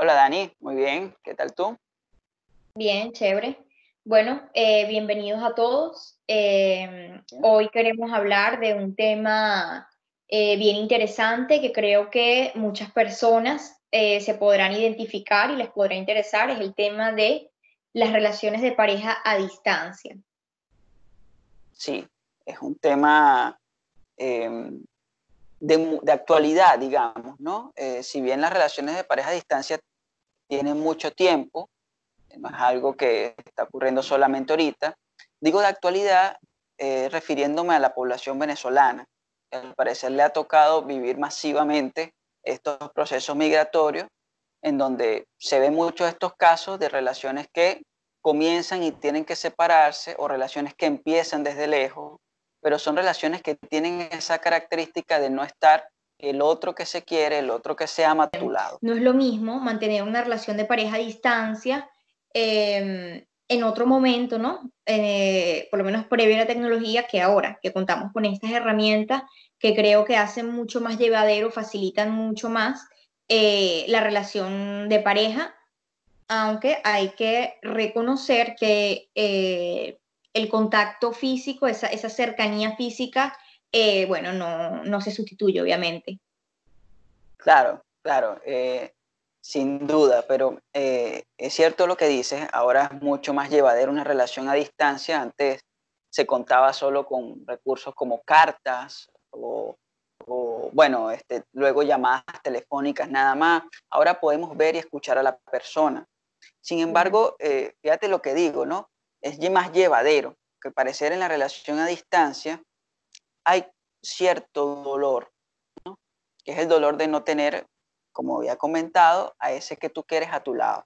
Hola Dani, muy bien, ¿qué tal tú? Bien, chévere. Bueno, eh, bienvenidos a todos. Em, hoy queremos hablar de un tema eh, bien interesante que creo que muchas personas eh, se podrán identificar y les podrá interesar. Es el tema de las relaciones de pareja a distancia. Sí, es un tema em, de, de, actualidad, digamos, ¿no? si bien las relaciones de pareja a distancia tienen mucho tiempo, no es algo que está ocurriendo solamente ahorita. Digo de actualidad eh, refiriéndome a la población venezolana. Al parecer le ha tocado vivir masivamente estos procesos migratorios en donde se ven muchos estos casos de relaciones que comienzan y tienen que separarse o relaciones que empiezan desde lejos, pero son relaciones que tienen esa característica de no estar el otro que se quiere, el otro que se ama a tu lado. No es lo mismo mantener una relación de pareja a distancia Em, en otro momento, ¿no? Eh, por lo menos previo a la tecnología que ahora, que contamos con estas herramientas que creo que hacen mucho más llevadero, facilitan mucho más eh, la relación de pareja, aunque hay que reconocer que eh, el contacto físico, esa, esa cercanía física, bueno, no, no, se sustituye, obviamente. Claro, claro. Sin duda, pero eh, es cierto lo que dices, ahora es mucho más llevadera una relación a distancia, antes se contaba solo con recursos como cartas o, bueno, este, luego llamadas telefónicas nada más, ahora podemos ver y escuchar a la persona. Sin embargo, eh, fíjate lo que digo, ¿no? Es más llevadero, que parecer en la relación a distancia hay cierto dolor, que es el dolor de no tener como había comentado, a ese que tú quieres a tu lado.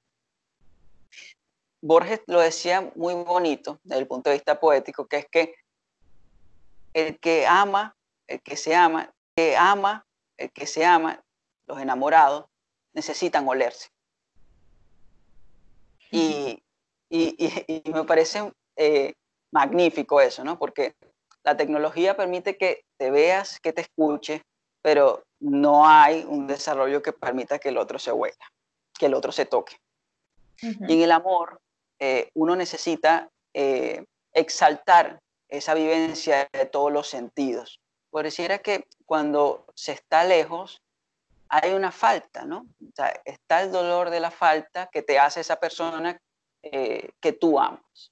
Borges lo decía muy bonito desde el punto de vista poético, que es que el que ama, el que se ama, el que ama, el que se ama, los enamorados, necesitan olerse. Y, me parece eh, magnífico eso, ¿no? Porque la tecnología permite que te veas, que te escuches, pero no hay un desarrollo que permita que el otro se huela, que el otro se toque. Y en el amor, eh, uno necesita eh, exaltar esa vivencia de todos los sentidos. Pareciera que cuando se está lejos, hay una falta, ¿no? O sea, está el dolor de la falta que te hace esa persona eh, que tú amas.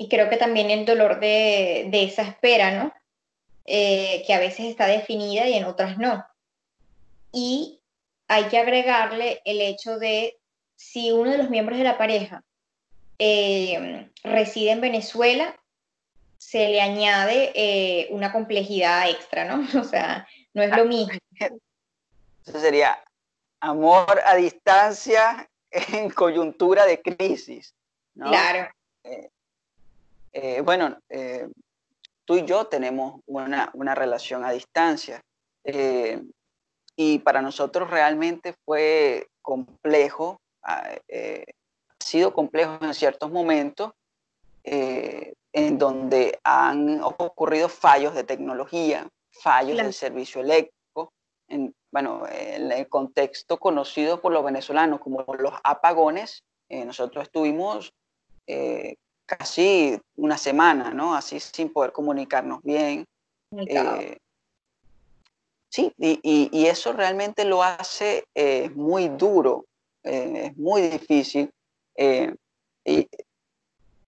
Y creo que también el dolor de, de esa espera, ¿no? Eh, que a veces está definida y en otras no. Y hay que agregarle el hecho de si uno de los miembros de la pareja eh, reside en Venezuela, se le añade eh, una complejidad extra, ¿no? O sea, no es lo mismo. Eso sería amor a distancia en coyuntura de crisis. Claro. Bueno, tú y yo tenemos una, relación a distancia. Eh, y para nosotros realmente fue complejo, ah, eh, ha sido complejo en ciertos momentos, eh, en donde han ocurrido fallos de tecnología, fallos del servicio eléctrico, en, bueno, en el contexto conocido por los venezolanos como los apagones, nosotros estuvimos casi una semana, ¿no? Así sin poder comunicarnos bien. Eh, sí, y, eso realmente lo hace eh, muy duro, eh, es muy difícil. y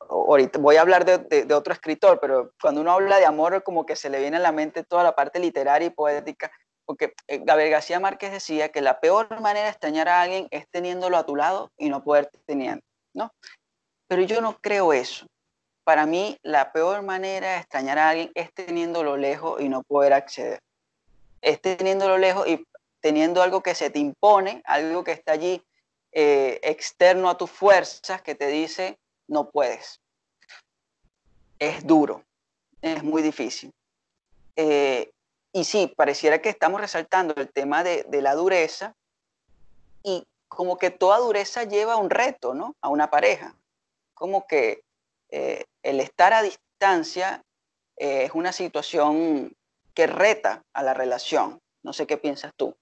ahorita voy a hablar de, otro escritor, pero cuando uno habla de amor, como que se le viene a la mente toda la parte literaria y poética, porque Gabriel García Márquez decía que la peor manera de extrañar a alguien es teniéndolo a tu lado y no poder teniendo, ¿no? Pero yo no creo eso. Para mí, la peor manera de extrañar a alguien es teniéndolo lejos y no poder acceder. Es teniéndolo lejos y teniendo algo que se te impone, algo que está allí eh, externo a tus fuerzas, que te dice, no puedes. Es duro, es muy difícil. Eh, y sí, pareciera que estamos resaltando el tema de, de, la dureza y como que toda dureza lleva un reto, ¿no? A una pareja como que eh, el estar a distancia eh, es una situación que reta a la relación. No sé qué piensas tú.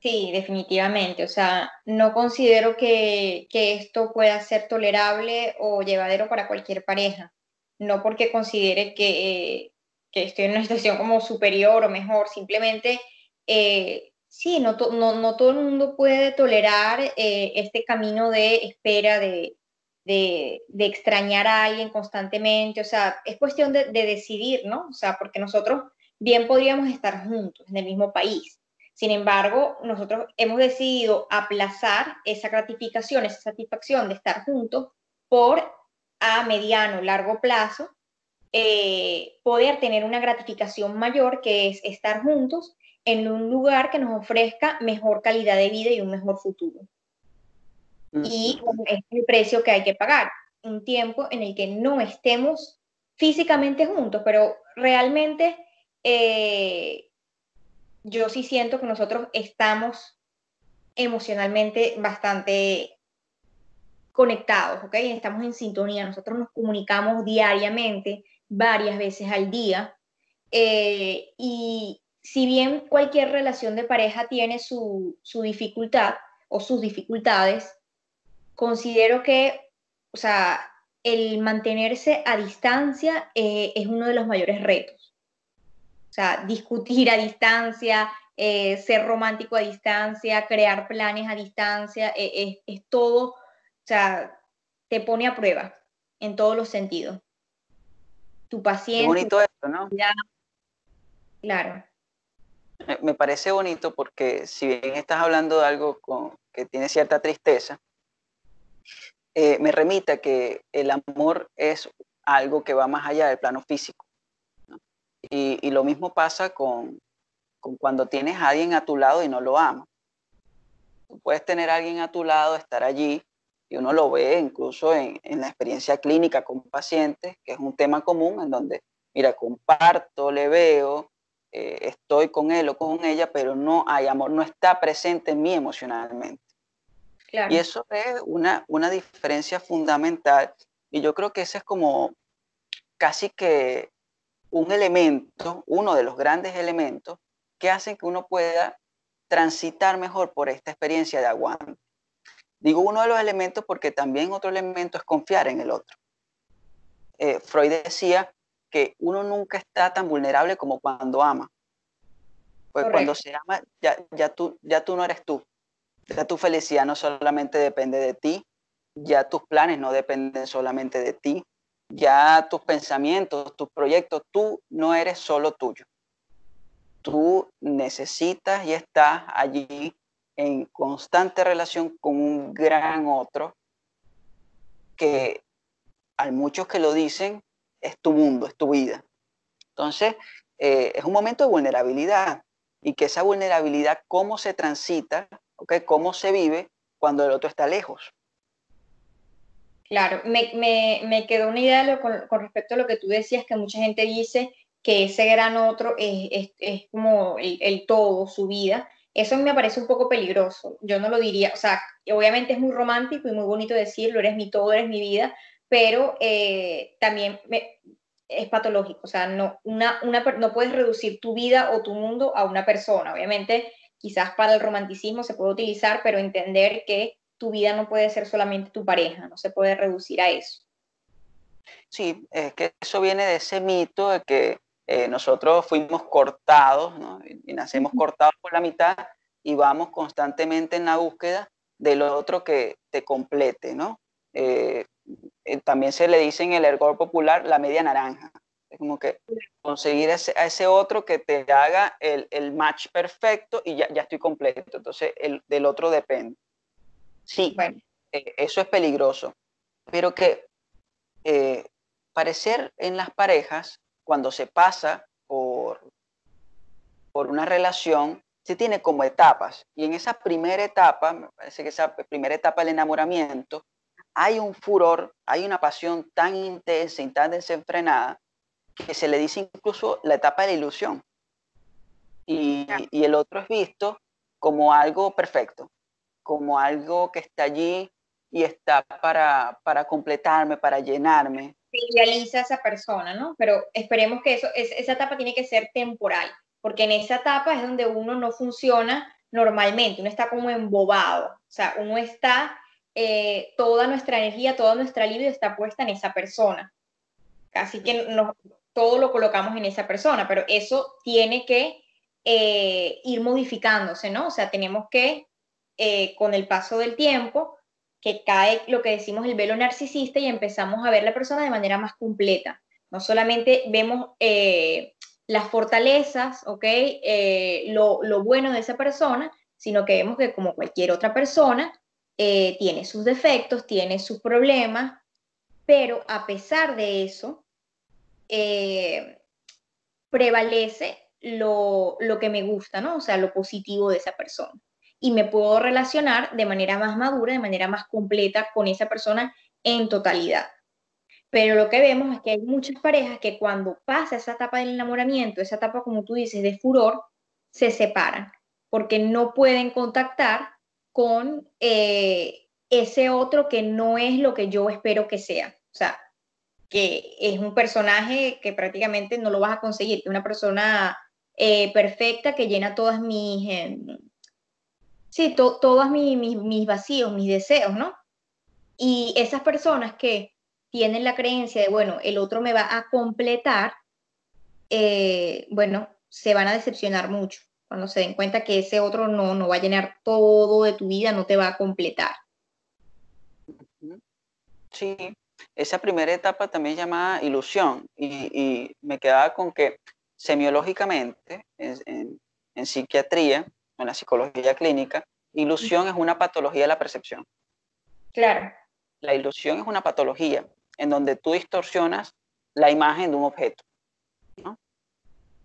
Sí, definitivamente. O sea, no considero que, esto pueda ser tolerable o llevadero para cualquier pareja. No porque considere que, estoy en una situación como superior o mejor, simplemente eh, sí, no, no, todo el mundo puede tolerar este camino de espera, de, extrañar a alguien constantemente. O sea, es cuestión de, de decidir, ¿no? O sea, porque nosotros bien podríamos estar juntos en el mismo país sin embargo, nosotros hemos decidido aplazar esa gratificación, esa satisfacción de estar juntos por a mediano, largo plazo, eh, poder tener una gratificación mayor que es estar juntos en un lugar que nos ofrezca mejor calidad de vida y un mejor futuro. Y es el precio que hay que pagar, un tiempo en el que no estemos físicamente juntos, pero realmente eh, yo sí siento que nosotros estamos emocionalmente bastante conectados, ¿ok? Estamos en sintonía, nosotros nos comunicamos diariamente, varias veces al día, eh, y si bien cualquier relación de pareja tiene su, dificultad o sus dificultades, considero que, o sea, el mantenerse a distancia eh, es uno de los mayores retos. O sea, discutir a distancia, eh, ser romántico a distancia, crear planes a distancia, eh, es, todo, o sea, te pone a prueba en todos los sentidos. Tu paciencia. bonito esto, ¿no? Claro. Me parece bonito porque si bien estás hablando de algo que tiene cierta tristeza, eh, me remita que el amor es algo que va más allá del plano físico. Y, lo mismo pasa con, cuando tienes a alguien a tu lado y no lo amas. puedes tener a alguien a tu lado, estar allí, y uno lo ve incluso en, la experiencia clínica con pacientes, que es un tema común en donde, mira, comparto, le veo, eh, estoy con él o con ella, pero no hay amor, no está presente en mí emocionalmente. Y eso es una, una diferencia fundamental. Y yo creo que ese es como casi que un elemento, uno de los grandes elementos que hacen que uno pueda transitar mejor por esta experiencia de aguante. Digo uno de los elementos porque también otro elemento es confiar en el otro. Eh, Freud decía que uno nunca está tan vulnerable como cuando ama. Pues cuando se ama, ya, ya, tú, ya tú no eres tú. Ya tu felicidad no solamente depende de ti, ya tus planes no dependen solamente de ti, ya tus pensamientos, tus proyectos, tú no eres solo tuyo. Tú necesitas y estás allí en constante relación con un gran otro que hay muchos que lo dicen, es tu mundo, es tu vida. Entonces, eh, es un momento de vulnerabilidad y que esa vulnerabilidad, cómo se transita, ¿okay? cómo se vive cuando el otro está lejos. Claro, me, quedó una idea con, respecto a lo que tú decías, que mucha gente dice que ese gran otro es, como el, todo, su vida. Eso me parece un poco peligroso. Yo no lo diría, o sea, obviamente es muy romántico y muy bonito decirlo, eres mi todo, eres mi vida, pero eh, también es patológico. O sea, no, una, una, no puedes reducir tu vida o tu mundo a una persona. Obviamente, quizás para el romanticismo se puede utilizar, pero entender que tu vida no puede ser solamente tu pareja, no se puede reducir a eso. Sí, es que eso viene de ese mito de que eh, nosotros fuimos cortados ¿no? y, nacemos cortados por la mitad y vamos constantemente en la búsqueda del otro que te complete, ¿no? Eh, eh, también se le dice en el ergor popular la media naranja. Como que conseguir ese, a ese otro que te haga el, el match perfecto y ya, ya, estoy completo. Entonces, el, del otro depende. Sí, eh, eso es peligroso. Pero que eh, parecer en las parejas, cuando se pasa por, por una relación, se tiene como etapas. Y en esa primera etapa, me parece que esa primera etapa del enamoramiento, hay un furor, hay una pasión tan intensa y tan desenfrenada que se le dice incluso la etapa de la ilusión. Y, y el otro es visto como algo perfecto como algo que está allí y está para, para completarme, para llenarme. Se idealiza a esa persona, ¿no? Pero esperemos que eso, esa etapa tiene que ser temporal, porque en esa etapa es donde uno no funciona normalmente, uno está como embobado, o sea, uno está, eh, toda nuestra energía, toda nuestra libido está puesta en esa persona. Casi que todo lo colocamos en esa persona, pero eso tiene que eh, ir modificándose, ¿no? O sea, tenemos que, eh, con el paso del tiempo, que cae lo que decimos el velo narcisista y empezamos a ver la persona de manera más completa. No solamente vemos eh, las fortalezas, ¿ok? Lo, lo, bueno de esa persona, sino que vemos que como cualquier otra persona, tiene sus defectos, tiene sus problemas, pero a pesar de eso, prevalece lo, que me gusta, ¿no? O sea, lo positivo de esa persona. Y me puedo relacionar de manera más madura, de manera más completa con esa persona en totalidad. Pero lo que vemos es que hay muchas parejas que cuando pasa esa etapa del enamoramiento, esa etapa, como tú dices, de furor, se separan porque no pueden contactar con eh, ese otro que no es lo que yo espero que sea. O sea, que es un personaje que prácticamente no lo vas a conseguir, una persona eh, perfecta que llena todas mis, em, sí, todos mis, mis, vacíos, mis deseos, ¿no? Y esas personas que tienen la creencia de, bueno, el otro me va a completar, eh, bueno, se van a decepcionar mucho cuando se den cuenta que ese otro no, no va a llenar todo de tu vida, no te va a completar. Sí, esa primera etapa también llamada ilusión y, y me quedaba con que semiológicamente, en, psiquiatría, en la psicología clínica, ilusión es una patología de la percepción. Claro. La ilusión es una patología en donde tú distorsionas la imagen de un objeto.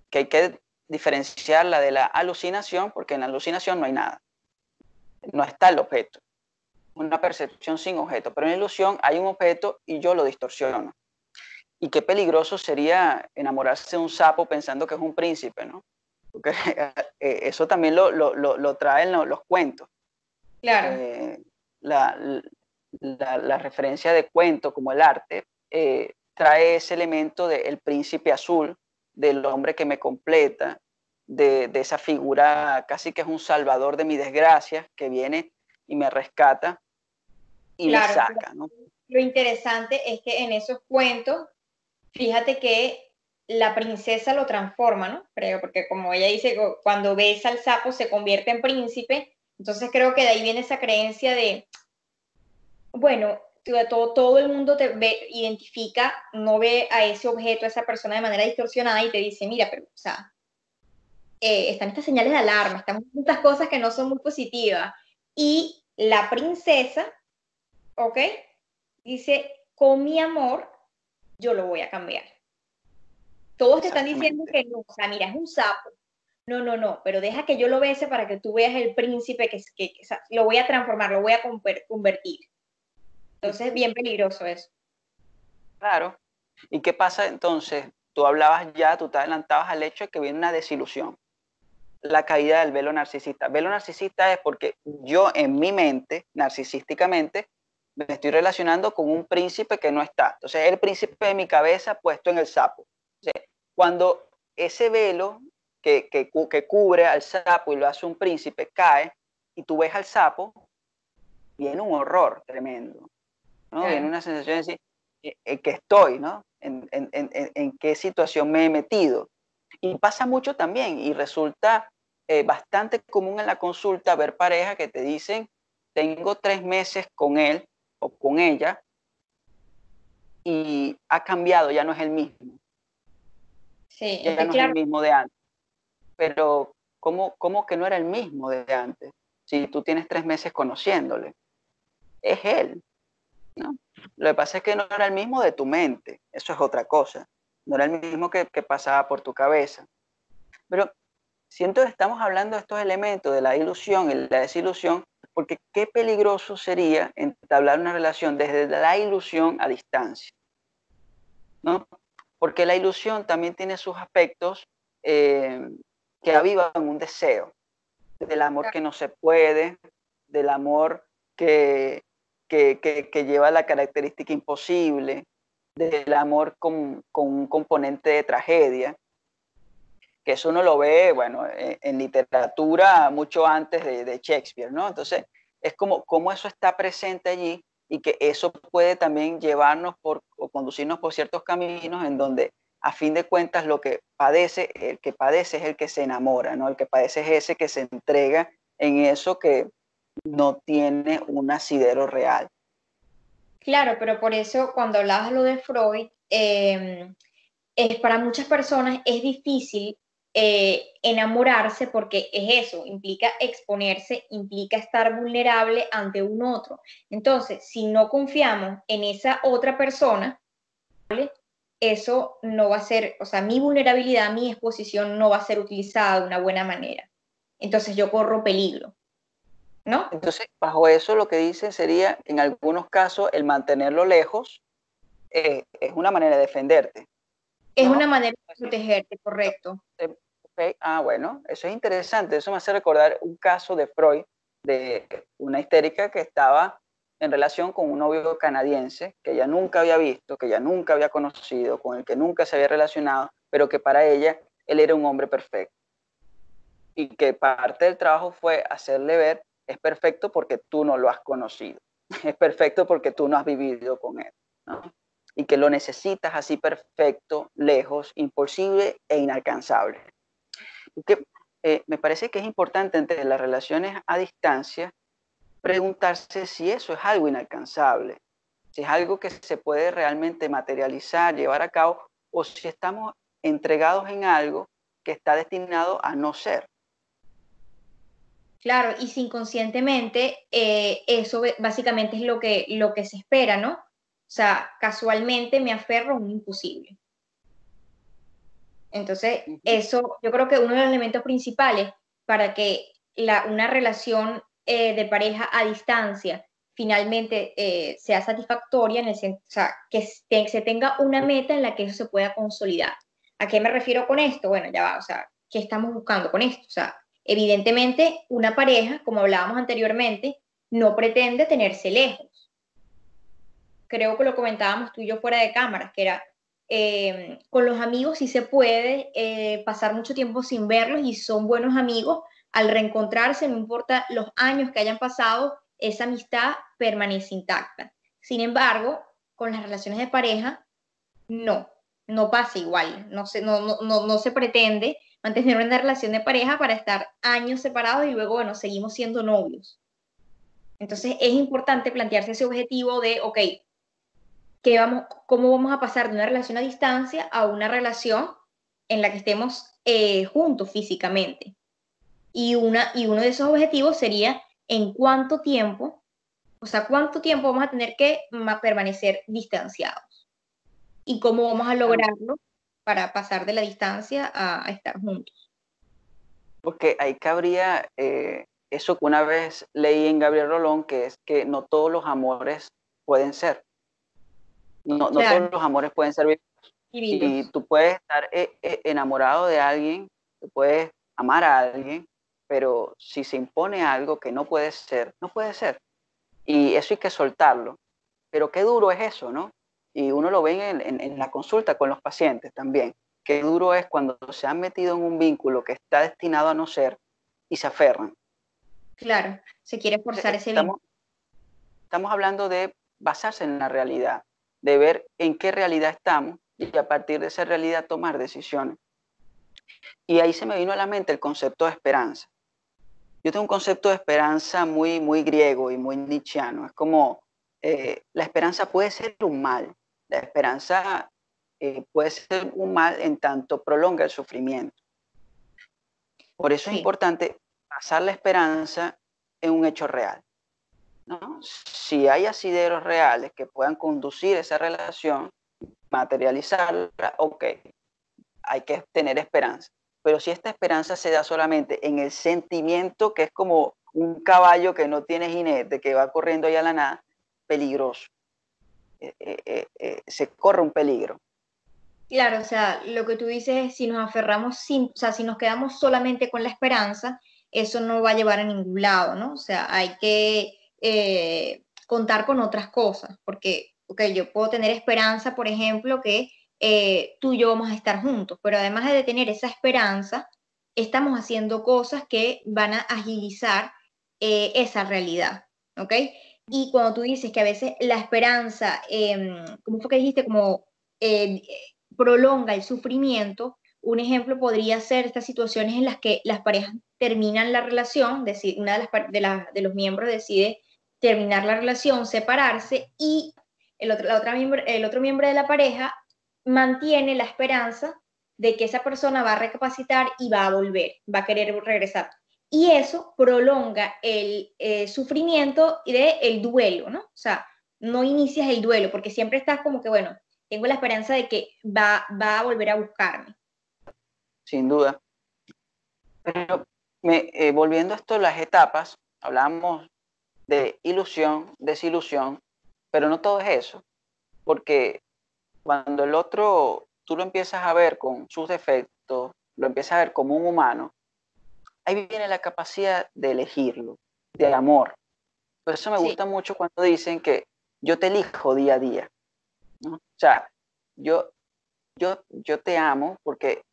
Que hay que diferenciarla de la alucinación, porque en la alucinación no hay nada. No está el objeto. Una percepción sin objeto. Pero en la ilusión hay un objeto y yo lo distorsiono. Y qué peligroso sería enamorarse de un sapo pensando que es un príncipe, ¿no? Porque eh, eso también lo, lo, lo, traen los, cuentos. Claro. Eh, la, la, la, referencia de cuento como el arte eh, trae ese elemento del príncipe azul, del hombre que me completa, de, de, esa figura casi que es un salvador de mi desgracia, que viene y me rescata y me saca. ¿no? Lo interesante es que en esos cuentos fíjate que la princesa lo transforma, ¿no? Creo, porque como ella dice, cuando besa al sapo se convierte en príncipe, entonces creo que de ahí viene esa creencia de, bueno, todo, todo el mundo te ve, identifica, no ve a ese objeto, a esa persona de manera distorsionada y te dice, mira, pero, o sea, eh, están estas señales de alarma, están muchas cosas que no son muy positivas. Y la princesa, ¿ok? Dice, con mi amor yo lo voy a cambiar. Todos te están diciendo que no, o sea, mira, es un sapo. No, no, no, pero deja que yo lo bese para que tú veas el príncipe que, que, que lo voy a transformar, lo voy a convertir. Entonces es bien peligroso eso. Claro. ¿Y qué pasa entonces? Tú hablabas ya, tú te adelantabas al hecho de que viene una desilusión. La caída del velo narcisista. Velo narcisista es porque yo en mi mente, narcisísticamente, me estoy relacionando con un príncipe que no está. Entonces, el príncipe de mi cabeza puesto en el sapo. cuando ese velo que, que, cubre al sapo y lo hace un príncipe cae y tú ves al sapo, viene un horror tremendo. ¿no? Viene una sensación de decir, eh, eh, que estoy, ¿no? En, en, en, en, qué situación me he metido. Y pasa mucho también y resulta eh, bastante común en la consulta ver parejas que te dicen, tengo tres meses con él con ella y ha cambiado, ya no es el mismo. Sí, ya no es el mismo de antes. Pero, ¿cómo, ¿cómo que no era el mismo de antes? Si tú tienes tres meses conociéndole. Es él. ¿no? Lo que pasa es que no era el mismo de tu mente. Eso es otra cosa. No era el mismo que, que pasaba por tu cabeza. Pero siento que estamos hablando de estos elementos de la ilusión y la desilusión porque qué peligroso sería entablar una relación desde la ilusión a distancia. ¿no? Porque la ilusión también tiene sus aspectos eh, que avivan un deseo, del amor que no se puede, del amor que, que, lleva la característica imposible, del amor con, con, un componente de tragedia. Que eso uno lo ve, bueno, e, en, literatura mucho antes de, Shakespeare, ¿no? Entonces, es como, como eso está presente allí y que eso puede también llevarnos por, o conducirnos por ciertos caminos en donde a fin de cuentas lo que padece, el que padece es el que se enamora, ¿no? El que padece es ese que se entrega en eso que no tiene un asidero real. Claro, pero por eso cuando hablabas lo de Freud, em, es, para muchas personas es difícil eh, enamorarse porque es eso, implica exponerse, implica estar vulnerable ante un otro. Entonces, si no confiamos en esa otra persona, eso no va a ser, o sea, mi vulnerabilidad, mi exposición no va a ser utilizada de una buena manera. Entonces yo corro peligro. ¿No? Entonces, bajo eso lo que dicen sería, en algunos casos, el mantenerlo lejos eh, es una manera de defenderte. Es una manera de protegerte, correcto. Ah, bueno, eso es interesante. Eso me hace recordar un caso de Freud, de una histérica que estaba en relación con un novio canadiense que ella nunca había visto, que ella nunca había conocido, con el que nunca se había relacionado, pero que para ella él era un hombre perfecto. Y que parte del trabajo fue hacerle ver, es perfecto porque tú no lo has conocido, es perfecto porque tú no has vivido con él. Y que lo necesitas así perfecto, lejos, imposible e inalcanzable. Eh, me parece que es importante entre las relaciones a distancia preguntarse si eso es algo inalcanzable, si es algo que se puede realmente materializar, llevar a cabo, o si estamos entregados en algo que está destinado a no ser. Claro, y si inconscientemente eh, eso básicamente es lo que, lo que se espera, ¿no? O sea, casualmente me aferro a un imposible. Entonces, eso yo creo que uno de los elementos principales para que la, una relación eh, de pareja a distancia finalmente eh, sea satisfactoria, en el o sea, que se tenga una meta en la que eso se pueda consolidar. ¿A qué me refiero con esto? Bueno, ya va, o sea, ¿qué estamos buscando con esto? O sea, evidentemente una pareja, como hablábamos anteriormente, no pretende tenerse lejos. Creo que lo comentábamos tú y yo fuera de cámaras, que era Em, con los amigos sí se puede eh, pasar mucho tiempo sin verlos y son buenos amigos. Al reencontrarse, no importa los años que hayan pasado, esa amistad permanece intacta. Sin embargo, con las relaciones de pareja, no, no pasa igual. No se, no, no, no, se pretende mantener una relación de pareja para estar años separados y luego, bueno, seguimos siendo novios. Entonces es importante plantearse ese objetivo de, ok, vamos, cómo vamos a pasar de una relación a distancia a una relación en la que estemos eh, juntos físicamente. Y, una, y uno de esos objetivos sería en cuánto tiempo, o sea, cuánto tiempo vamos a tener que permanecer distanciados y cómo vamos a lograrlo para pasar de la distancia a, estar juntos. Porque ahí cabría eh, eso que una vez leí en Gabriel Rolón, que es que no todos los amores pueden ser. No, todos los amores pueden ser. Y tú puedes estar eh, eh, enamorado de alguien, tú puedes amar a alguien, pero si se impone algo que no puede ser, no puede ser. Y eso hay que soltarlo. Pero qué duro es eso, ¿no? Y uno lo ve en, en la consulta con los pacientes también. Qué duro es cuando se han metido en un vínculo que está destinado a no ser y se aferran. Claro, se quiere forzar ese vínculo. Estamos hablando de basarse en la realidad de ver en qué realidad estamos y a partir de esa realidad tomar decisiones. Y ahí se me vino a la mente el concepto de esperanza. Yo tengo un concepto de esperanza muy, muy griego y muy nietzscheano. Es como eh, la esperanza puede ser un mal. La esperanza eh, puede ser un mal en tanto prolonga el sufrimiento. Por eso es importante basar la esperanza en un hecho real. Si hay asideros reales que puedan conducir esa relación, materializarla, ok, hay que tener esperanza. Pero si esta esperanza se da solamente en el sentimiento, que es como un caballo que no tiene jinete, que va corriendo allá a la nada, peligroso. Eh, eh, eh, se corre un peligro. Claro, o sea, lo que tú dices es si nos aferramos, sin, o sea, si nos quedamos solamente con la esperanza, eso no va a llevar a ningún lado, ¿no? O sea, hay que eh, contar con otras cosas, porque okay, yo puedo tener esperanza, por ejemplo, que eh, tú y yo vamos a estar juntos, pero además de tener esa esperanza, estamos haciendo cosas que van a agilizar eh, esa realidad, ¿ok? Y cuando tú dices que a veces la esperanza, eh, ¿cómo fue que dijiste? Como eh, prolonga el sufrimiento, un ejemplo podría ser estas situaciones en las que las parejas terminan la relación, decir, una de, las, de, los miembros decide terminar la relación, separarse y el otro, la otra miembro, el otro miembro de la pareja mantiene la esperanza de que esa persona va a recapacitar y va a volver, va a querer regresar. Y eso prolonga el eh, sufrimiento del el duelo, ¿no? O sea, no inicias el duelo porque siempre estás como que, bueno, tengo la esperanza de que va, va a volver a buscarme. Sin duda. Pero eh, volviendo a esto, las etapas, hablamos de ilusión, desilusión, pero no todo es eso, porque cuando el otro tú lo empiezas a ver con sus defectos, lo empiezas a ver como un humano, ahí viene la capacidad de elegirlo, de amor. Por eso me gusta mucho cuando dicen que yo te elijo día a día. O sea, yo, yo, yo te amo porque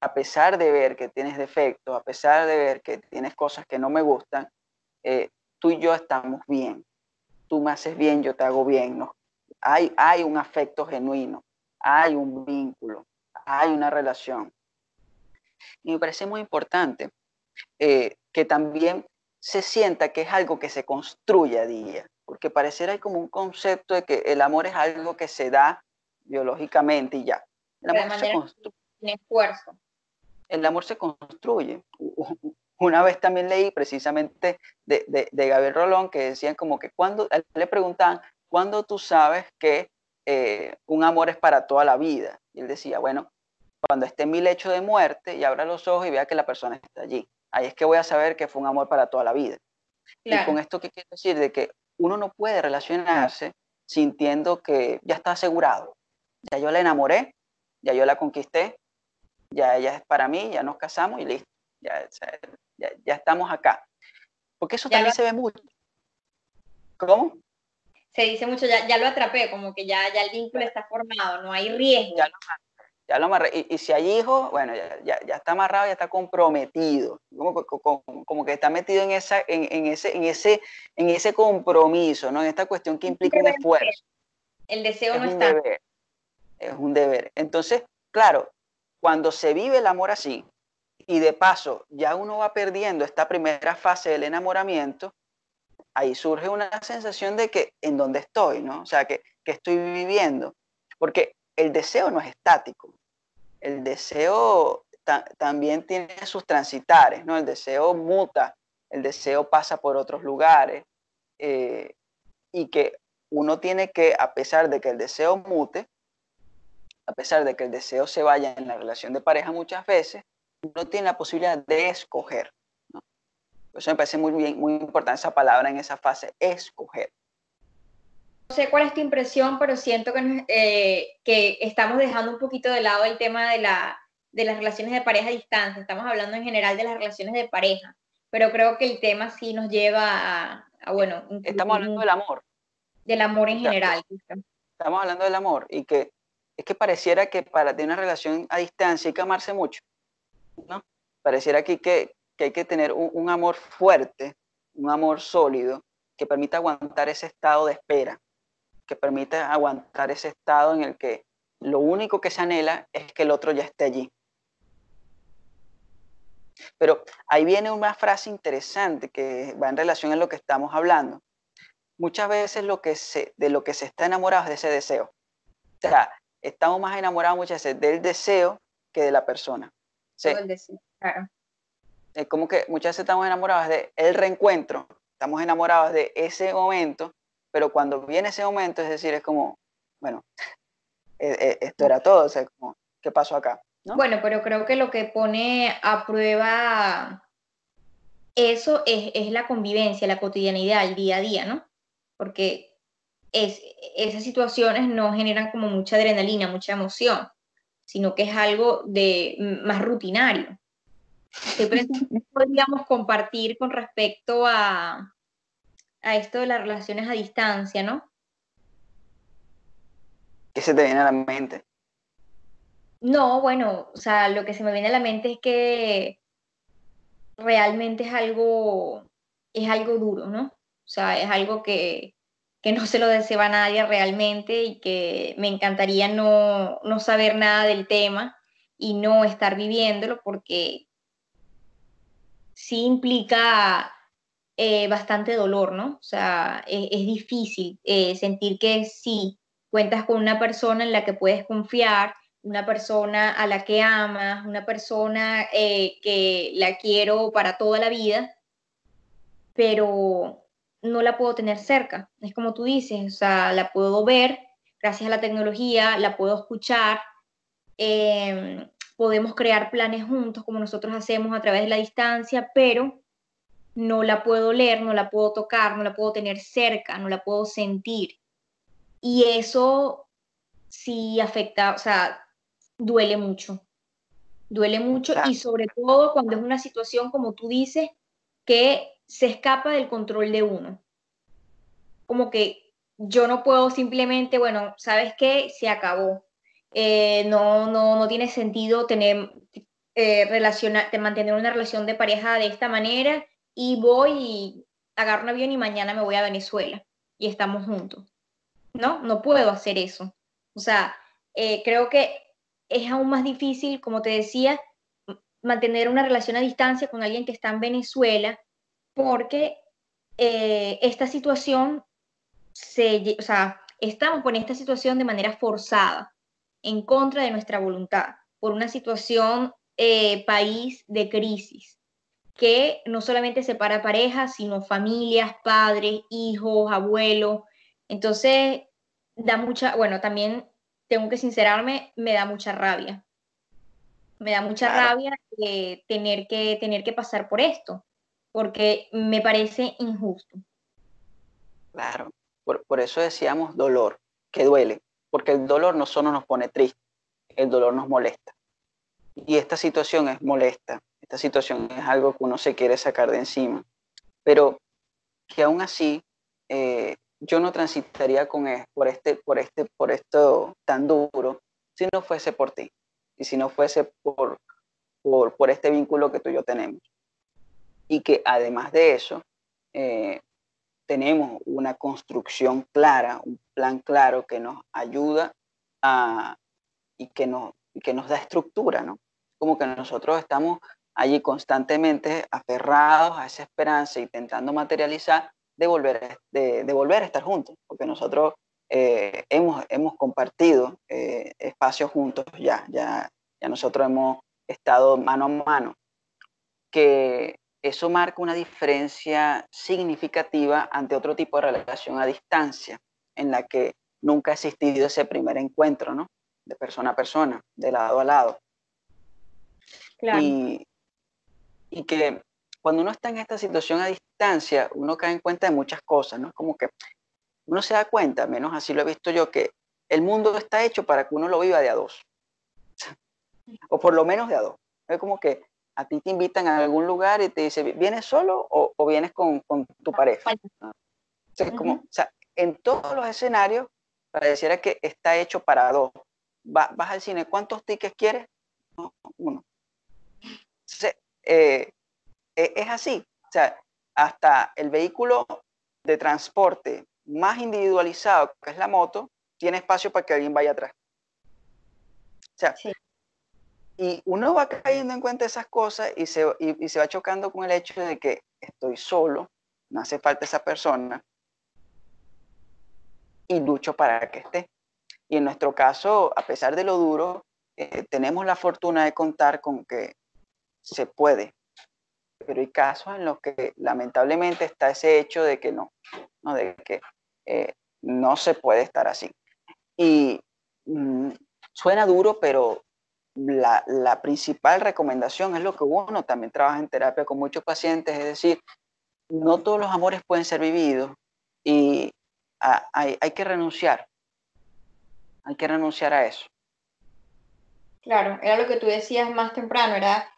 a pesar de ver que tienes defectos, a pesar de ver que tienes cosas que no me gustan, eh, tú y yo estamos bien. Tú me haces bien, yo te hago bien. ¿no? Hay, hay un afecto genuino, hay un vínculo, hay una relación. Y me parece muy importante eh, que también se sienta que es algo que se construye a día, porque pareciera hay como un concepto de que el amor es algo que se da biológicamente y ya. El amor se construye. esfuerzo. El amor se construye. Una vez también leí precisamente de, de, Gabriel Rolón que decían como que cuando le preguntaban, ¿cuándo tú sabes que eh, un amor es para toda la vida? Y él decía, bueno, cuando esté en mi lecho de muerte y abra los ojos y vea que la persona está allí. Ahí es que voy a saber que fue un amor para toda la vida. Y con esto, ¿qué quiero decir? De que uno no puede relacionarse sintiendo que ya está asegurado. Ya yo la enamoré, ya yo la conquisté, ya ella es para mí, ya nos casamos y listo. Ya, ya, estamos acá. Porque eso también se ve mucho. ¿Cómo? Se dice mucho, ya, ya lo atrapé, como que ya, ya el vínculo está formado, no hay riesgo. Ya ya lo amarré. Y, si hay hijos, bueno, ya, ya, está amarrado, ya está comprometido. Como, como, que está metido en, esa, en, en, ese, en, ese, en ese compromiso, ¿no? En esta cuestión que implica un esfuerzo. El deseo no está. es un deber. Entonces, claro, cuando se vive el amor así, y de paso ya uno va perdiendo esta primera fase del enamoramiento, ahí surge una sensación de que en dónde estoy, ¿no? O sea, que, que estoy viviendo. Porque el deseo no es estático el deseo también tiene sus transitares, ¿no? El deseo muta, el deseo pasa por otros lugares eh, y que uno tiene que, a pesar de que el deseo mute, a pesar de que el deseo se vaya en la relación de pareja muchas veces, uno tiene la posibilidad de escoger. ¿no? Por eso me parece muy, bien, muy importante esa palabra en esa fase, escoger. No sé cuál es tu impresión, pero siento que, eh, que estamos dejando un poquito de lado el tema de, la, de las relaciones de pareja a distancia. Estamos hablando en general de las relaciones de pareja, pero creo que el tema sí nos lleva a, bueno... Estamos hablando del amor. Del amor en general. Estamos hablando del amor y que es que pareciera que para tener una relación a distancia hay que amarse mucho, ¿no? Pareciera aquí que, que hay que tener un, un amor fuerte, un amor sólido, que permita aguantar ese estado de espera que permite aguantar ese estado en el que lo único que se anhela es que el otro ya esté allí. Pero ahí viene una frase interesante que va en relación a lo que estamos hablando. Muchas veces lo que se, de lo que se está enamorado es de ese deseo. O sea, estamos más enamorados muchas veces del deseo que de la persona. Sí. El deseo, claro. Es como que muchas veces estamos enamorados de el reencuentro, estamos enamorados de ese momento pero cuando viene ese momento, es decir, es como, bueno, e, e, esto era todo, o sea, como, ¿qué pasó acá? Bueno, pero creo que lo que pone a prueba eso es, la convivencia, la cotidianidad, el día a día, ¿no? Porque es, esas situaciones no generan como mucha adrenalina, mucha emoción, sino que es algo de más rutinario. ¿Qué podríamos compartir con respecto a, a esto de las relaciones a distancia, ¿no? ¿Qué se te viene a la mente? No, bueno, o sea, lo que se me viene a la mente es que realmente es algo, es algo duro, ¿no? O sea, es algo que, que no se lo desea a nadie realmente y que me encantaría no, no saber nada del tema y no estar viviéndolo porque sí implica eh, bastante dolor, ¿no? O sea, es, difícil eh, sentir que sí, cuentas con una persona en la que puedes confiar, una persona a la que amas, una persona eh, que la quiero para toda la vida, pero no la puedo tener cerca. Es como tú dices, o sea, la puedo ver gracias a la tecnología, la puedo escuchar, em, podemos crear planes juntos como nosotros hacemos a través de la distancia, pero no la puedo leer, no la puedo tocar, no la puedo tener cerca, no la puedo sentir. Y eso sí afecta, o sea, duele mucho. Duele mucho y sobre todo cuando es una situación, como tú dices, que se escapa del control de uno. Como que yo no puedo simplemente, bueno, ¿sabes qué? Se acabó. Eh, no, no, no tiene sentido tener, eh, mantener una relación de pareja de esta manera y voy y agarro un avión y mañana me voy a Venezuela y estamos juntos. No, no puedo hacer eso. O sea, eh, creo que es aún más difícil, como te decía, mantener una relación a distancia con alguien que está en Venezuela, porque eh, esta situación se, o sea, estamos con esta situación de manera forzada, en contra de nuestra voluntad, por una situación eh, país de crisis que no solamente separa parejas, sino familias, padres, hijos, abuelos. Entonces, da mucha, bueno, también tengo que sincerarme, me da mucha rabia. Me da mucha rabia tener que tener que pasar por esto, porque me parece injusto. Claro, por, por eso decíamos dolor, que duele, porque el dolor no solo nos pone triste, el dolor nos molesta. Y esta situación es molesta, esta situación es algo que uno se quiere sacar de encima, pero que aún así eh, yo no transitaría con por, este, por, este, por esto tan duro si no fuese por ti y si no fuese por, por, por este vínculo que tú y yo tenemos. Y que además de eso, eh, tenemos una construcción clara, un plan claro que nos ayuda a, y que nos, que nos da estructura, ¿no? Como que nosotros estamos allí constantemente aferrados a esa esperanza, intentando materializar de volver, de, volver a estar juntos, porque nosotros eh, hemos, hemos compartido eh, espacios juntos ya, ya, ya nosotros hemos estado mano a mano, que eso marca una diferencia significativa ante otro tipo de relación a distancia, en la que nunca ha existido ese primer encuentro, ¿no? De persona a persona, de lado a lado. Claro. Y, y que cuando uno está en esta situación a distancia, uno cae en cuenta de muchas cosas, ¿no? Como que uno se da cuenta, menos así lo he visto yo, que el mundo está hecho para que uno lo viva de a dos, o por lo menos de a dos. Es como que a ti te invitan a algún lugar y te dicen, ¿vienes solo o, vienes con, tu pareja? como, o sea, en todos los escenarios pareciera que está hecho para dos. vas al cine, ¿cuántos tickets quieres? uno. Eh, e, es así. O sea, hasta el vehículo de transporte más individualizado, que es la moto, tiene espacio para que alguien vaya atrás. O sea, y uno va cayendo en cuenta esas cosas y se, y se va chocando con el hecho de que estoy solo, no hace falta esa persona, y lucho para que esté. Y en nuestro caso, a pesar de lo duro, eh, tenemos la fortuna de contar con que se puede, pero hay casos en los que lamentablemente está ese hecho de que no, ¿no? de que eh, no se puede estar así. Y mm, suena duro, pero la, principal recomendación es lo que uno también trabaja en terapia con muchos pacientes, es decir, no todos los amores pueden ser vividos y hay, hay que renunciar, hay que renunciar a eso. Claro, era lo que tú decías más temprano, era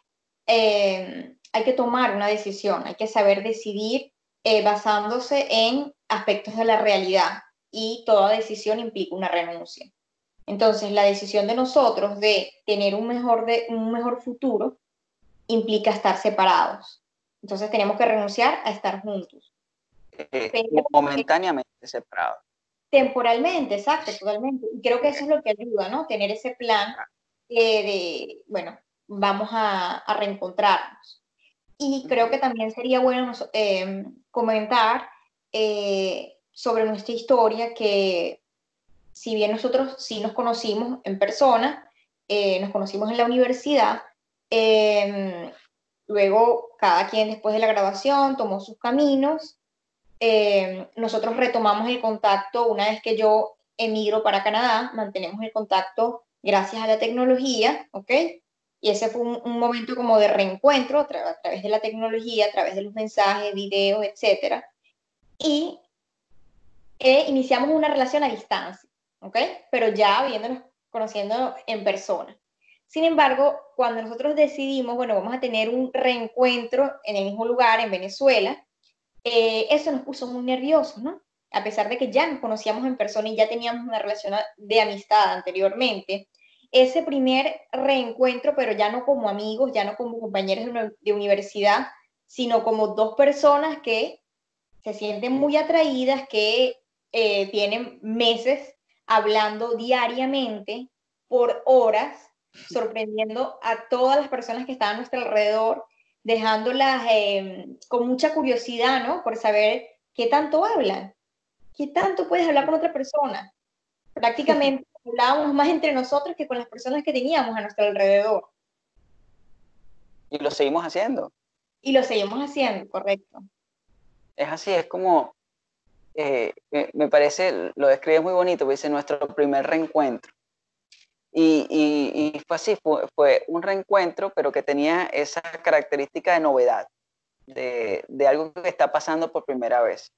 eh, hay que tomar una decisión, hay que saber decidir eh, basándose en aspectos de la realidad y toda decisión implica una renuncia. Entonces, la decisión de nosotros de tener un mejor, de, un mejor futuro implica estar separados. Entonces, tenemos que renunciar a estar juntos. Eh, momentáneamente separados. Temporalmente, exacto, totalmente. Y creo que eso es lo que ayuda, ¿no? Tener ese plan eh, de, bueno, vamos a, reencontrarnos. Y creo que también sería bueno eh, comentar sobre nuestra historia que si bien nosotros sí nos conocimos en persona, eh, nos conocimos en la universidad, em, luego cada quien después de la graduación tomó sus caminos, em, nosotros retomamos el contacto una vez que yo emigro para Canadá, mantenemos el contacto gracias a la tecnología, ¿ok? Y ese fue un, momento como de reencuentro a, a, través de la tecnología, a través de los mensajes, videos, etc. Y eh, iniciamos una relación a distancia. ¿Ok? Pero ya viéndonos, conociendo en persona. Sin embargo, cuando nosotros decidimos, bueno, vamos a tener un reencuentro en el mismo lugar, en Venezuela, eh, eso nos puso muy nerviosos, ¿no? A pesar de que ya nos conocíamos en persona y ya teníamos una relación de amistad anteriormente, ese primer reencuentro, pero ya no como amigos, ya no como compañeros de, universidad, sino como dos personas que se sienten muy atraídas, que eh, tienen meses hablando diariamente por horas, sorprendiendo a todas las personas que estaban a nuestro alrededor, dejándolas em, con mucha curiosidad, ¿no? Por saber qué tanto hablan, qué tanto puedes hablar con otra persona. Prácticamente hablábamos más entre nosotros que con las personas que teníamos a nuestro alrededor. Y lo seguimos haciendo. Y lo seguimos haciendo, correcto. Es así, es como eh, me parece, lo describe muy bonito, dice nuestro primer reencuentro. Y, y, fue así, fue, fue, un reencuentro, pero que tenía esa característica de novedad, de, de, algo que está pasando por primera vez.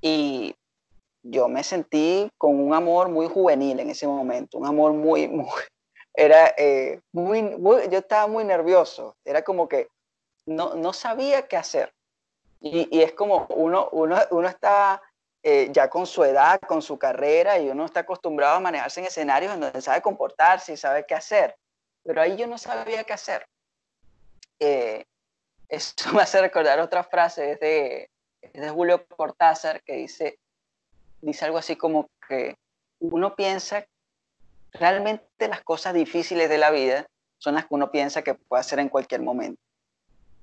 Y yo me sentí con un amor muy juvenil en ese momento, un amor muy, muy era eh, muy, muy, yo estaba muy nervioso, era como que no, no sabía qué hacer. Y, y es como uno, uno, uno está eh, ya con su edad, con su carrera, y uno está acostumbrado a manejarse en escenarios en donde sabe comportarse y sabe qué hacer. Pero ahí yo no sabía qué hacer. Eh, esto me hace recordar otra frase, es de, de Julio Cortázar, que dice, dice algo así como que uno piensa, realmente las cosas difíciles de la vida son las que uno piensa que puede hacer en cualquier momento.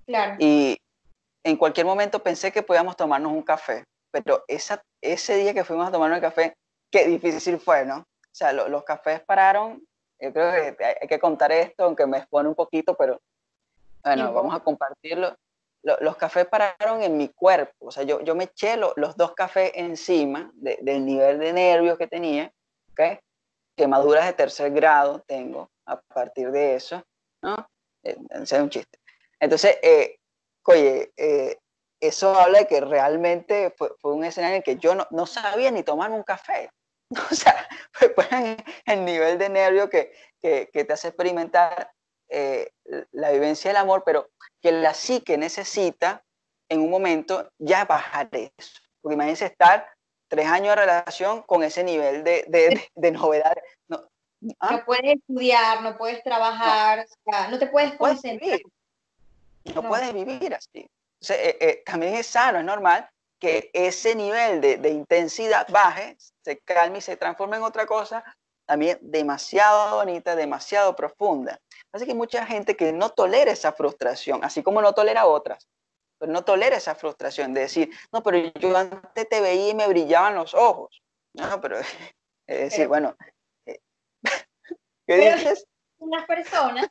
Claro. Y en cualquier momento pensé que podíamos tomarnos un café, pero esa, ese día que fuimos a tomar el café, qué difícil fue, ¿no? O sea, los cafés pararon, yo creo que hay que contar esto, aunque me expone un poquito, pero bueno, vamos a compartirlo. los cafés pararon en mi cuerpo, o sea, yo, yo me eché los dos cafés encima del nivel de nervios que tenía, ¿ok? Quemaduras de tercer grado tengo a partir de eso, ¿no? Eh, es un chiste. Entonces, eh, oye, eh, eso habla de que realmente fue, un escenario en que yo no, sabía ni tomar un café. O sea, fue, el nivel de nervio que, te hace experimentar eh, la vivencia del amor, pero que la psique necesita en un momento ya bajar eso. Porque imagínense estar tres años de relación con ese nivel de, de, novedad. No, ¿ah? no, puedes estudiar, no puedes trabajar, no, te puedes concentrar. no, puedes vivir así. Eh, eh, también es sano, es normal que ese nivel de, de, intensidad baje, se calme y se transforme en otra cosa también demasiado bonita, demasiado profunda. Así que hay mucha gente que no tolera esa frustración, así como no tolera otras, pero no tolera esa frustración de decir, no, pero yo antes te veía y me brillaban los ojos. No, pero es decir, bueno, eh, ¿qué dices? Unas personas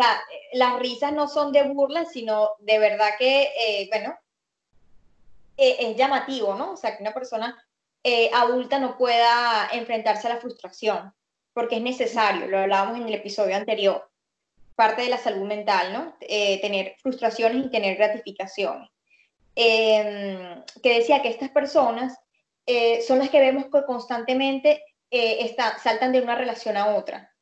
o sea, las risas no son de burla, sino de verdad que, eh, bueno, eh, es llamativo, ¿no? O sea, que una persona eh, adulta no pueda enfrentarse a la frustración, porque es necesario, lo hablábamos en el episodio anterior, parte de la salud mental, ¿no? tener frustraciones y tener gratificaciones. Em, que decía que estas personas son las que vemos que constantemente saltan de una relación a otra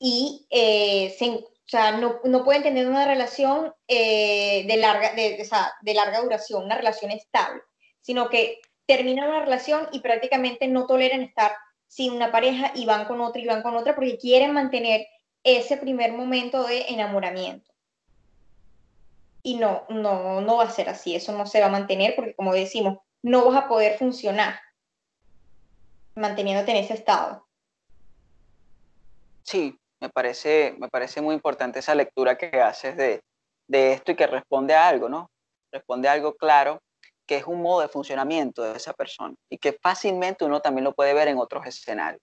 y se, o sea, no, no pueden tener una relación eh, de, larga, de, larga duración, una relación estable, sino que terminan una relación y prácticamente no toleran estar sin una pareja y van con otra y van con otra porque quieren mantener ese primer momento de enamoramiento. Y no, no, no va a ser así, eso no se va a mantener porque como decimos, no vas a poder funcionar manteniéndote en ese estado. Sí, me parece, me parece muy importante esa lectura que haces de, de esto y que responde a algo, ¿no? Responde a algo claro que es un modo de funcionamiento de esa persona y que fácilmente uno también lo puede ver en otros escenarios.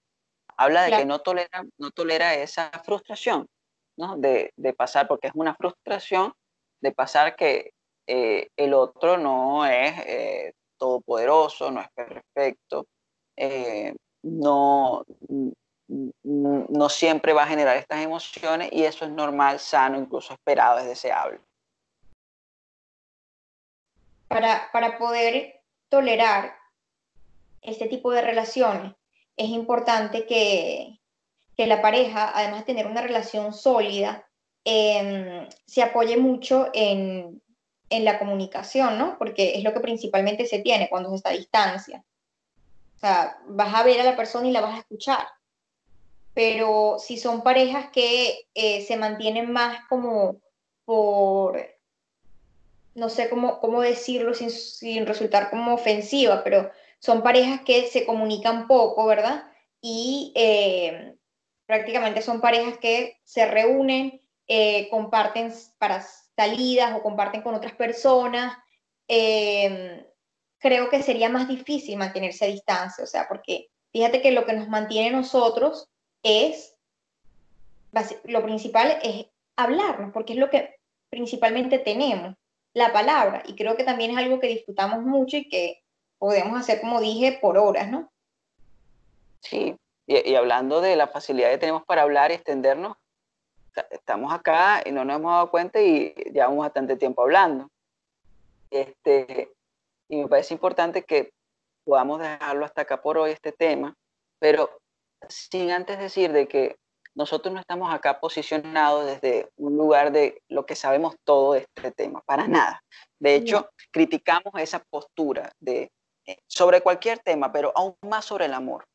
Habla de que no tolera, no tolera esa frustración, ¿no? De, de, pasar, porque es una frustración de pasar que eh, el otro no es eh, todopoderoso, no es perfecto, eh, no, no siempre va a generar estas emociones y eso es normal, sano, incluso esperado, es deseable para, para poder tolerar este tipo de relaciones, es importante que, que la pareja, además de tener una relación sólida, em, se apoye mucho en, en, la comunicación, ¿no? Porque es lo que principalmente se tiene cuando se está a distancia. O sea, vas a ver a la persona y la vas a escuchar. Pero si son parejas que eh, se mantienen más como por no sé cómo, cómo decirlo sin, resultar como ofensiva, pero son parejas que se comunican poco, ¿verdad? Y eh, prácticamente son parejas que se reúnen, eh, comparten para salidas o comparten con otras personas. Em, creo que sería más difícil mantenerse a distancia, o sea, porque fíjate que lo que nos mantiene nosotros es, lo principal es hablarnos, porque es lo que principalmente tenemos la palabra. Y creo que también es algo que disfrutamos mucho y que podemos hacer, como dije, por horas, ¿no? Sí, y, hablando de la facilidad que tenemos para hablar y extendernos, estamos acá y no nos hemos dado cuenta y llevamos bastante tiempo hablando. Este, y me parece importante que podamos dejarlo hasta acá por hoy, este tema, pero sin antes decir de que nosotros no estamos acá posicionados desde un lugar de lo que sabemos todo de este tema, para nada. De hecho, criticamos esa postura de, eh, sobre cualquier tema, pero aún más sobre el amor,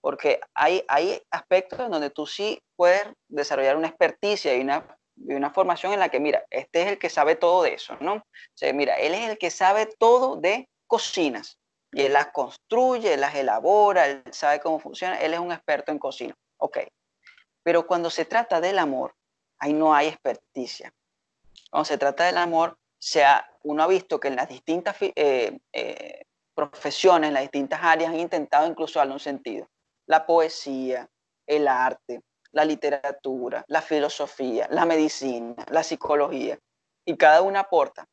porque hay, hay aspectos en donde tú sí puedes desarrollar una experticia y una, y una formación en la que, mira, este es el que sabe todo de eso, ¿no? O sea, mira, él es el que sabe todo de cocinas, y él las construye, él las elabora, él sabe cómo funciona, él es un experto en cocina. Ok, pero cuando se trata del amor, ahí no hay experticia. Cuando se trata del amor, sea, uno ha visto que en las distintas eh, eh, profesiones, en las distintas áreas, han intentado incluso darle un sentido. La poesía, el arte, la literatura, la filosofía, la medicina, la psicología, y cada una aporta.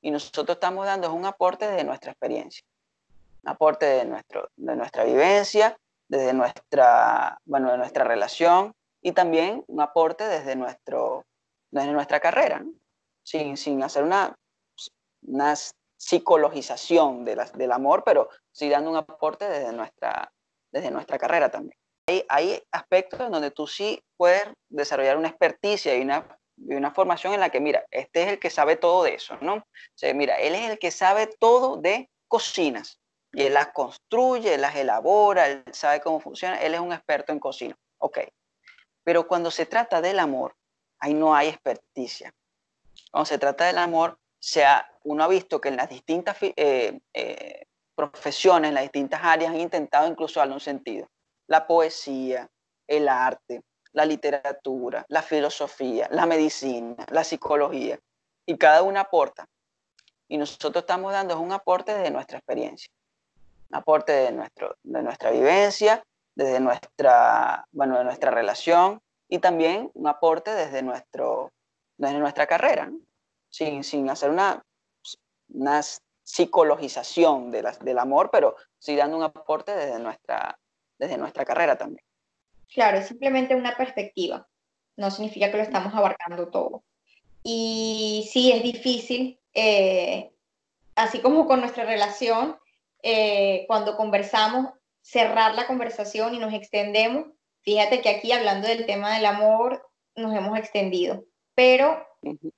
Y nosotros estamos dando un aporte de nuestra experiencia, aporte de, nuestro, de nuestra vivencia, desde nuestra, bueno, de nuestra relación y también un aporte desde, nuestro, desde nuestra carrera, sin, sin, hacer una, una psicologización de del amor, pero sí dando un aporte desde nuestra, desde nuestra carrera también. Hay, hay aspectos en donde tú sí puedes desarrollar una experticia y una, y una formación en la que, mira, este es el que sabe todo de eso, ¿no? O sea, mira, él es el que sabe todo de cocinas y él las construye, él las elabora, él sabe cómo funciona, él es un experto en cocina. Ok. Pero cuando se trata del amor, ahí no hay experticia. Cuando se trata del amor, sea, uno ha visto que en las distintas eh, eh, profesiones, en las distintas áreas, han intentado incluso darle un sentido. La poesía, el arte, la literatura, la filosofía, la medicina, la psicología, y cada una aporta. Y nosotros estamos dando un aporte de nuestra experiencia aporte de, nuestro, de nuestra vivencia, desde nuestra, bueno, de nuestra relación y también un aporte desde, nuestro, desde nuestra carrera, sin, sin, hacer una, una psicologización de las, del amor, pero sí dando un aporte desde nuestra, desde nuestra carrera también. Claro, es simplemente una perspectiva, no significa que lo estamos abarcando todo. Y sí, es difícil, eh, así como con nuestra relación, eh, cuando conversamos, cerrar la conversación y nos extendemos. Fíjate que aquí hablando del tema del amor, nos hemos extendido, pero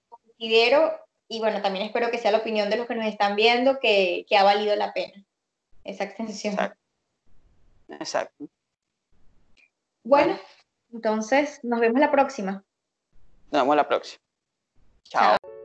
considero, y bueno, también espero que sea la opinión de los que nos están viendo, que, que ha valido la pena esa extensión. Exacto. Bueno, entonces nos vemos la próxima. Nos vemos la próxima. Chao.